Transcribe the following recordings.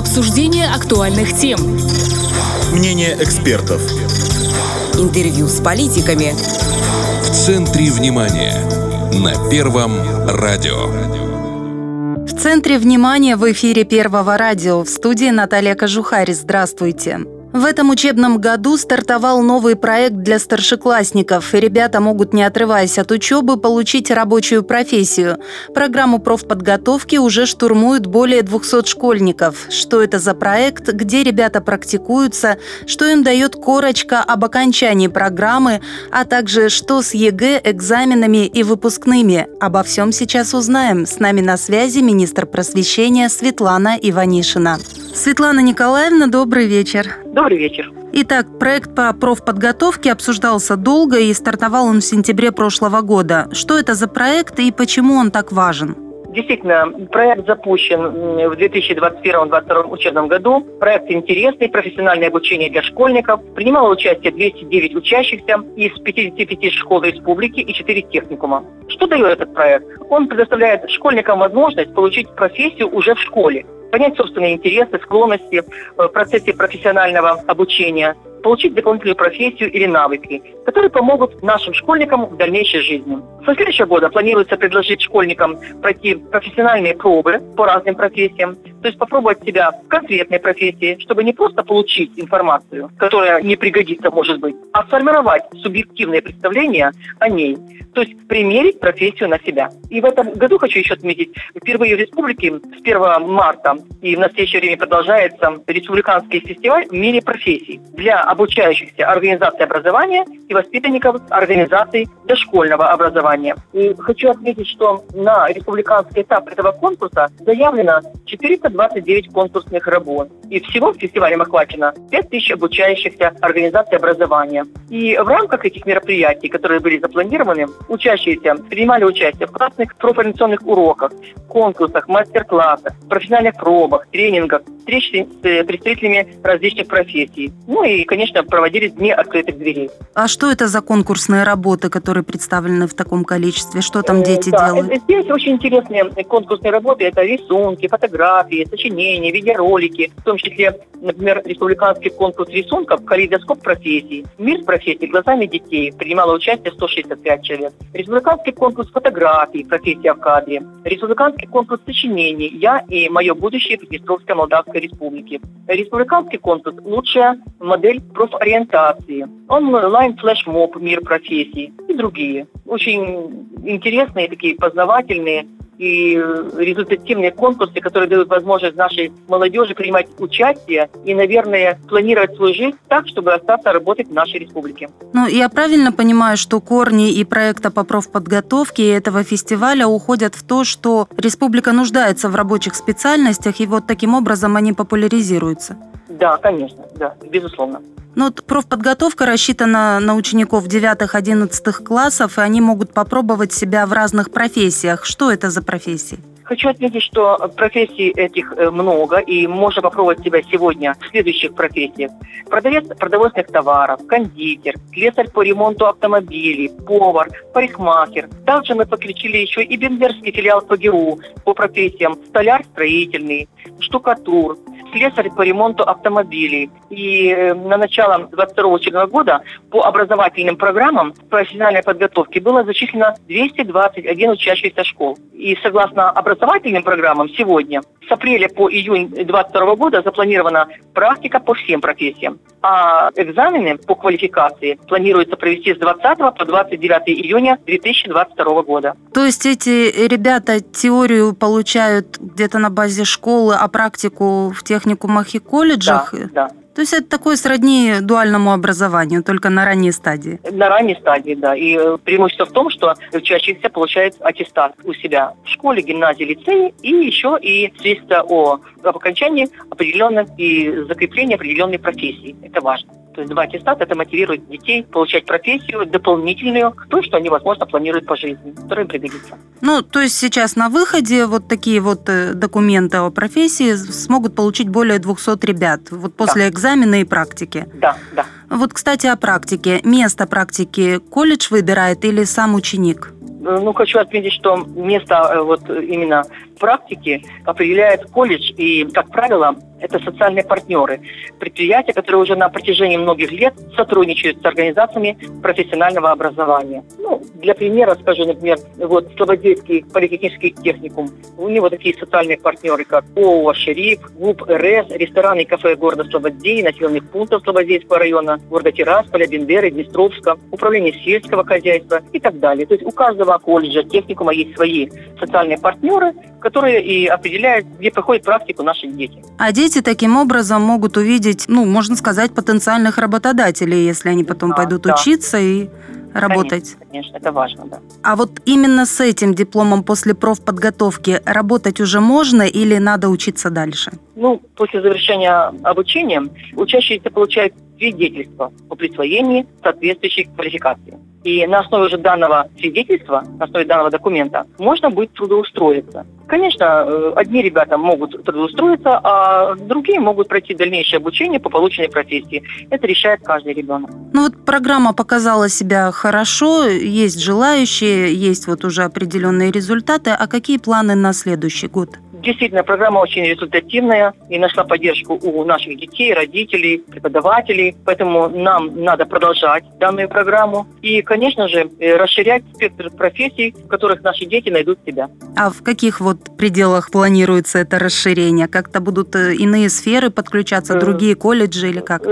Обсуждение актуальных тем. Мнение экспертов. Интервью с политиками. В центре внимания. На Первом радио. В центре внимания в эфире Первого радио. В студии Наталья Кожухарь. Здравствуйте. В этом учебном году стартовал новый проект для старшеклассников, ребята могут, не отрываясь от учебы, получить рабочую профессию. Программу профподготовки уже штурмуют более 200 школьников. Что это за проект, где ребята практикуются, что им дает корочка об окончании программы, а также что с ЕГЭ, экзаменами и выпускными. Обо всем сейчас узнаем. С нами на связи министр просвещения Светлана Иванишина. Светлана Николаевна, добрый вечер. Добрый вечер. Итак, проект по профподготовке обсуждался долго и стартовал он в сентябре прошлого года. Что это за проект и почему он так важен? Действительно, проект запущен в 2021-2022 учебном году. Проект интересный, профессиональное обучение для школьников. Принимало участие 209 учащихся из 55 школ республики и 4 техникума. Что дает этот проект? Он предоставляет школьникам возможность получить профессию уже в школе понять собственные интересы, склонности э, в процессе профессионального обучения, получить дополнительную профессию или навыки, которые помогут нашим школьникам в дальнейшей жизни. Со следующего года планируется предложить школьникам пройти профессиональные пробы по разным профессиям, то есть попробовать себя в конкретной профессии, чтобы не просто получить информацию, которая не пригодится, может быть, а сформировать субъективное представление о ней, то есть примерить профессию на себя. И в этом году хочу еще отметить, впервые в республике с 1 марта и в настоящее время продолжается республиканский фестиваль в мире профессий для обучающихся организаций образования и воспитанников организаций дошкольного образования. И хочу отметить, что на республиканский этап этого конкурса заявлено 429 конкурсных работ. И всего в фестивале охвачено 5000 обучающихся организаций образования. И в рамках этих мероприятий, которые были запланированы, учащиеся принимали участие в классных профориентационных уроках, конкурсах, мастер-классах, профессиональных пробах, тренингах, встречи с представителями различных профессий. Ну и, конечно, проводились дни открытых дверей. А что это за конкурсные работы, которые представлены в таком количестве? Что там э, дети да, делают? Здесь очень интересные конкурсные работы. Это рисунки, фотографии, сочинения, видеоролики, в том числе, например, республиканский конкурс рисунков «Калейдоскоп профессий». Мир профессий глазами детей. Принимало участие 165 человек. Республиканский конкурс фотографий «Профессия в кадре». Республиканский конкурс сочинений «Я и мое будущее в Приднестровской Молдавской Республике». Республиканский конкурс «Лучшая модель профориентации». Онлайн флешмоб «Мир профессий» и другие. Очень интересные, такие познавательные и результативные конкурсы, которые дают возможность нашей молодежи принимать участие и, наверное, планировать свою жизнь так, чтобы остаться работать в нашей республике. Ну, я правильно понимаю, что корни и проекта по профподготовке этого фестиваля уходят в то, что республика нуждается в рабочих специальностях, и вот таким образом они популяризируются? Да, конечно, да, безусловно. Ну, вот профподготовка рассчитана на учеников 9-11 классов, и они могут попробовать себя в разных профессиях. Что это за профессии? Хочу отметить, что профессий этих э, много, и можно попробовать себя сегодня в следующих профессиях. Продавец продовольственных товаров, кондитер, слесарь по ремонту автомобилей, повар, парикмахер. Также мы подключили еще и бендерский филиал по ГИРУ по профессиям столяр строительный, штукатур, слесарь по ремонту автомобилей. И э, на начало 22 учебного года по образовательным программам профессиональной подготовки было зачислено 221 учащихся школ. И согласно образовательным программам сегодня с апреля по июнь 2022 года запланирована практика по всем профессиям. А экзамены по квалификации планируется провести с 20 по 29 июня 2022 года. То есть эти ребята теорию получают где-то на базе школы, а практику в техникумах и колледжах? Да, да. То есть это такое сродни дуальному образованию, только на ранней стадии? На ранней стадии, да. И э, преимущество в том, что учащийся получает аттестат у себя в школе, гимназии, лицее, и еще и свидетельство о об окончании определенных и закреплении определенной профессии. Это важно. То есть два аттестата это мотивирует детей получать профессию дополнительную к той, что они, возможно, планируют по жизни, которая им пригодится. Ну, то есть сейчас на выходе вот такие вот э, документы о профессии смогут получить более 200 ребят вот после да. экзамена и практики. Да, да. Вот, кстати, о практике. Место практики колледж выбирает или сам ученик? Э, ну, хочу отметить, что место э, вот именно практики определяет колледж, и, как правило, это социальные партнеры, предприятия, которые уже на протяжении многих лет сотрудничают с организациями профессионального образования. Ну, для примера скажу, например, вот Слободейский политехнический техникум. У него такие социальные партнеры, как ООО «Шериф», ГУП РС, рестораны и кафе города Слободей, населенных пунктов Слободейского района, города Тирасполя, Бендеры, Днестровска, управление сельского хозяйства и так далее. То есть у каждого колледжа, техникума есть свои социальные партнеры, которые и определяют, где проходит практику наши дети. А дети таким образом могут увидеть, ну, можно сказать, потенциальных работодателей, если они потом Да, пойдут да. учиться и работать. Конечно, конечно, это важно, да. А вот именно с этим дипломом после профподготовки работать уже можно или надо учиться дальше? Ну, после завершения обучения учащиеся получают свидетельство о присвоении соответствующей квалификации. И на основе уже данного свидетельства, на основе данного документа, можно будет трудоустроиться. Конечно, э, одни ребята могут трудоустроиться, а другие могут пройти дальнейшее обучение по полученной профессии. Это решает каждый ребенок. Ну вот программа показала себя хорошо, есть желающие, есть вот уже определенные результаты. А какие планы на следующий год? Действительно, программа очень результативная и нашла поддержку у наших детей, родителей, преподавателей. Поэтому нам надо продолжать данную программу и, конечно же, э, расширять спектр профессий, в которых наши дети найдут себя. А в каких вот пределах планируется это расширение? Как-то будут э, иные сферы подключаться, Э, другие колледжи или как?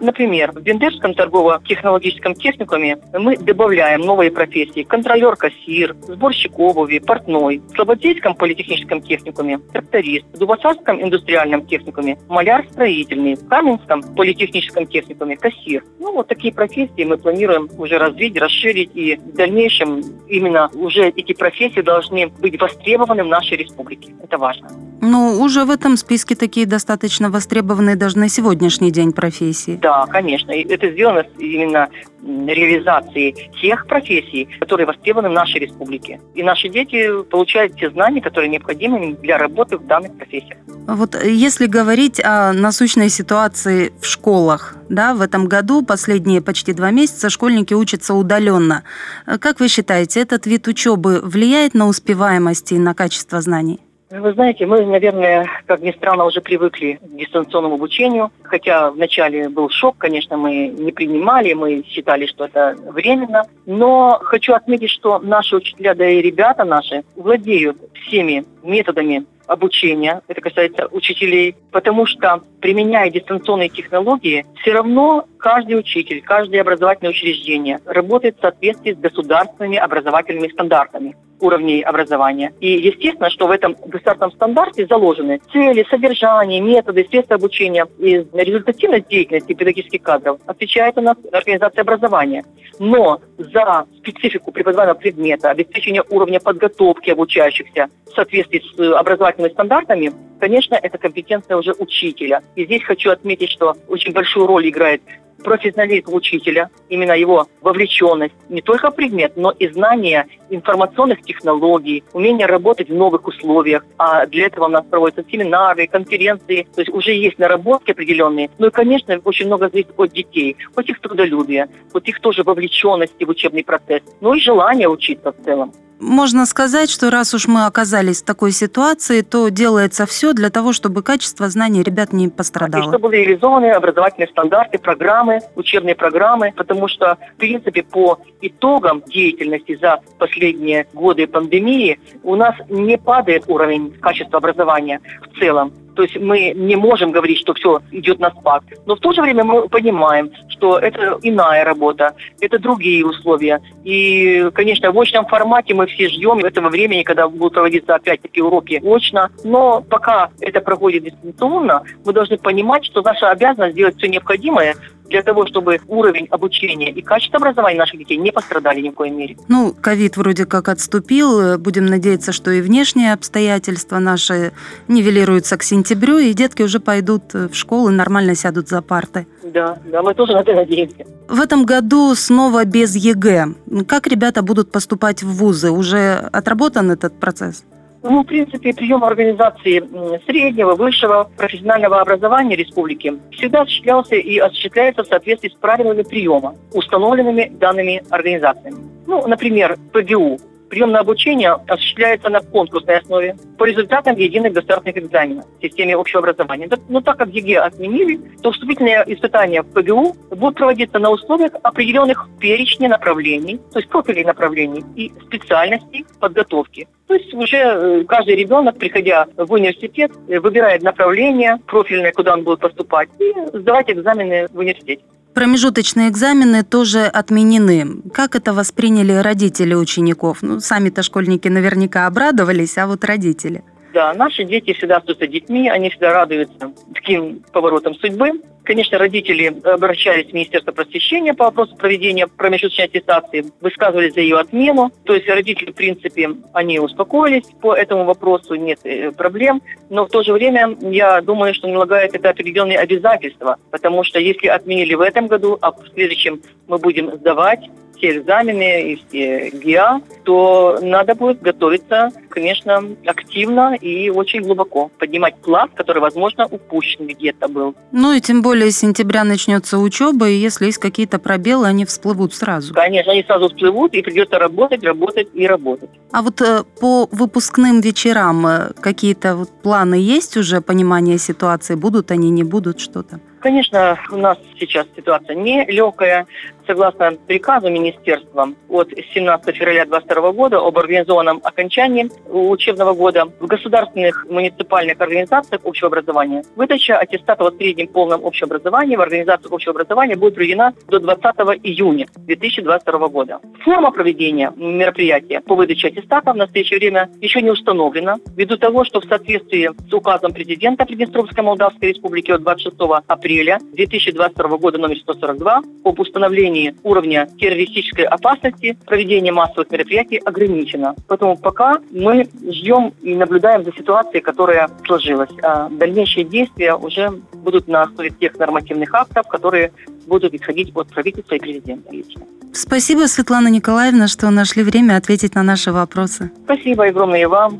Например, в Бендерском торгово-технологическом техникуме мы добавляем новые профессии. Контролер, кассир, сборщик обуви, портной. В Слободейском политехническом техникуме тракторист. В Дубосарском индустриальном техникуме маляр строительный. В Каменском политехническом техникуме кассир. Ну, вот такие профессии мы планируем уже развить, расширить. И в дальнейшем именно уже эти профессии должны быть востребованы в нашей республике. Это важно. Ну, уже в этом списке такие достаточно востребованные даже на сегодняшний день профессии. Да, конечно. И это сделано именно м, реализацией тех профессий, которые востребованы в нашей республике. И наши дети получают те знания, которые необходимы им для работы в данных профессиях. Вот э, если говорить о насущной ситуации в школах, да, в этом году последние почти два месяца школьники учатся удаленно. Э, Как вы считаете, этот вид учебы влияет на успеваемость и на качество знаний? Вы знаете, мы, наверное, как ни странно, уже привыкли к дистанционному обучению. Хотя вначале был шок, конечно, мы не принимали, мы считали, что это временно. Но хочу отметить, что наши учителя, да и ребята наши, владеют всеми методами обучения, это касается учителей, потому что, применяя дистанционные технологии, все равно каждый учитель, каждое образовательное учреждение работает в соответствии с государственными образовательными стандартами уровней образования. И естественно, что в этом государственном стандарте заложены цели, содержание, методы, средства обучения. И результативность деятельности педагогических кадров отвечает у нас организация образования. Но за специфику преподаваемого предмета, обеспечение уровня подготовки обучающихся в соответствии с э, образовательными стандартами, конечно, это компетенция уже учителя. И здесь хочу отметить, что очень большую роль играет профессионализм учителя, именно его вовлеченность не только предмет, но и знание информационных технологий, умение работать в новых условиях. А для этого у нас проводятся семинары, конференции, то есть уже есть наработки определенные. Ну и, конечно, очень много зависит от детей, от их трудолюбия, от их тоже вовлеченности в учебный процесс, ну и желания учиться в целом. Можно сказать, что раз уж мы оказались в такой ситуации, то делается все для того, чтобы качество знаний ребят не И пострадало. чтобы реализованы образовательные стандарты, программы, учебные программы, потому что, в принципе, по итогам деятельности за последние годы пандемии у нас не падает уровень качества образования в целом. То есть мы не можем говорить, что все идет на спад. Но в то же время мы понимаем, что это иная работа, это другие условия. И, конечно, в очном формате мы все ждем этого времени, когда будут проводиться опять-таки уроки очно. Но пока это проходит дистанционно, мы должны понимать, что наша обязанность сделать все необходимое для того, чтобы уровень обучения и качество образования наших детей не пострадали ни в коей мере. Ну, ковид вроде как отступил. Будем надеяться, что и внешние обстоятельства наши нивелируются к сентябрю, и детки уже пойдут э, в школу и нормально сядут за парты. Да, да, мы тоже на это надеемся. В этом году снова без ЕГЭ. Как ребята будут поступать в вузы? Уже отработан этот процесс? Ну, в принципе, прием организации среднего, высшего профессионального образования республики всегда осуществлялся и осуществляется в соответствии с правилами приема, установленными данными организациями. Ну, например, ПГУ Прием на обучение осуществляется на конкурсной основе по результатам единых государственных экзаменов в системе общего образования. Но так как ЕГЭ отменили, то вступительные испытания в ПГУ будут проводиться на условиях определенных перечня направлений, то есть профилей направлений и специальностей подготовки. То есть уже э, каждый ребенок, приходя в университет, э, выбирает направление профильное, куда он будет поступать, и сдавать экзамены в университете. Промежуточные экзамены тоже отменены. Как это восприняли родители учеников? Ну, сами-то школьники наверняка обрадовались, а вот родители – да, наши дети всегда остаются детьми, они всегда радуются таким поворотам судьбы. Конечно, родители обращались в Министерство просвещения по вопросу проведения промежуточной аттестации, высказывались за ее отмену. То есть родители, в принципе, они успокоились по этому вопросу, нет э, проблем. Но в то же время я думаю, что налагает это определенные обязательства, потому что если отменили в этом году, а в следующем мы будем сдавать, все экзамены и все ГИА, то надо будет готовиться, конечно, активно и очень глубоко. Поднимать пласт, который, возможно, упущен где-то был. Ну и тем более с сентября начнется учеба, и если есть какие-то пробелы, они всплывут сразу. Конечно, они сразу всплывут, и придется работать, работать и работать. А вот э, по выпускным вечерам э, какие-то вот планы есть уже, понимание ситуации? Будут они, не будут что-то? Конечно, у нас сейчас ситуация нелегкая. Согласно приказу министерства от 17 февраля 2022 года об организованном окончании учебного года в государственных муниципальных организациях общего образования выдача аттестата о среднем полном общем образовании в организациях общего образования будет проведена до 20 июня 2022 года. Форма проведения мероприятия по выдаче аттестата в настоящее время еще не установлена, ввиду того, что в соответствии с указом президента Приднестровской Молдавской Республики от 26 апреля апреля 2022 года номер 142 об установлении уровня террористической опасности проведение массовых мероприятий ограничено. Поэтому пока мы ждем и наблюдаем за ситуацией, которая сложилась. А дальнейшие действия уже будут на основе тех нормативных актов, которые будут исходить от правительства и президента лично. Спасибо, Светлана Николаевна, что нашли время ответить на наши вопросы. Спасибо огромное вам.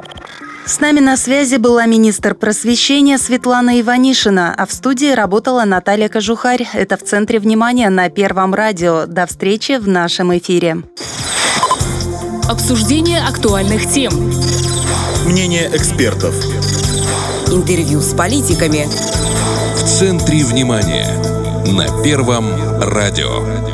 С нами на связи была министр просвещения Светлана Иванишина, а в студии работала Наталья Кожухарь. Это в центре внимания на Первом радио. До встречи в нашем эфире. Обсуждение актуальных тем. Мнение экспертов. Интервью с политиками. В центре внимания на Первом радио.